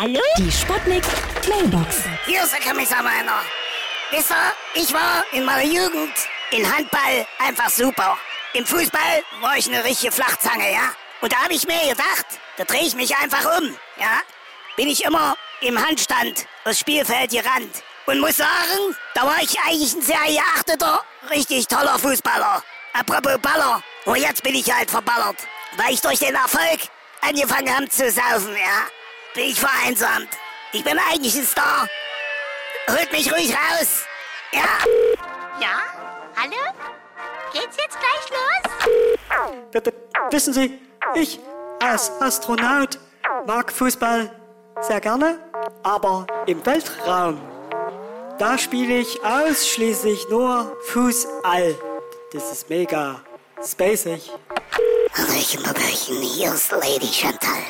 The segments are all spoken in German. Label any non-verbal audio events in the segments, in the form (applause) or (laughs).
Hallo? Die Sputnik Mailbox. Hier ist der Kommissar Meiner. Wisst ihr, ich war in meiner Jugend in Handball einfach super. Im Fußball war ich eine richtige Flachzange, ja? Und da habe ich mir gedacht, da drehe ich mich einfach um, ja? Bin ich immer im Handstand aufs Spielfeld gerannt. Und muss sagen, da war ich eigentlich ein sehr geachteter, richtig toller Fußballer. Apropos Baller, und jetzt bin ich halt verballert. Weil ich durch den Erfolg angefangen habe zu saufen, ja? Bin ich vereinsamt. Ich bin eigentlich ein Star. Holt mich ruhig raus. Ja? Ja? Hallo? Geht's jetzt gleich los? Bitte, wissen Sie, ich als Astronaut mag Fußball sehr gerne, aber im Weltraum, da spiele ich ausschließlich nur Fußall. Das ist mega spacig. Hallöchen, Hallöchen, hier ist Lady Chantal.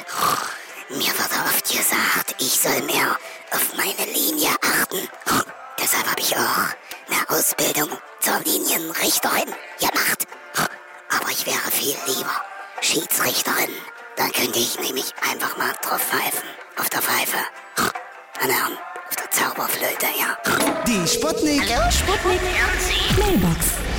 Mir wird oft gesagt, ich soll mehr auf meine Linie achten. (laughs) Deshalb habe ich auch eine Ausbildung zur Linienrichterin gemacht. (laughs) Aber ich wäre viel lieber Schiedsrichterin. Dann könnte ich nämlich einfach mal drauf pfeifen. Auf der Pfeife. (laughs) Meine Herren, auf der Zauberflöte, ja. Die Sputnik. Hallo, Sputnik Mailbox.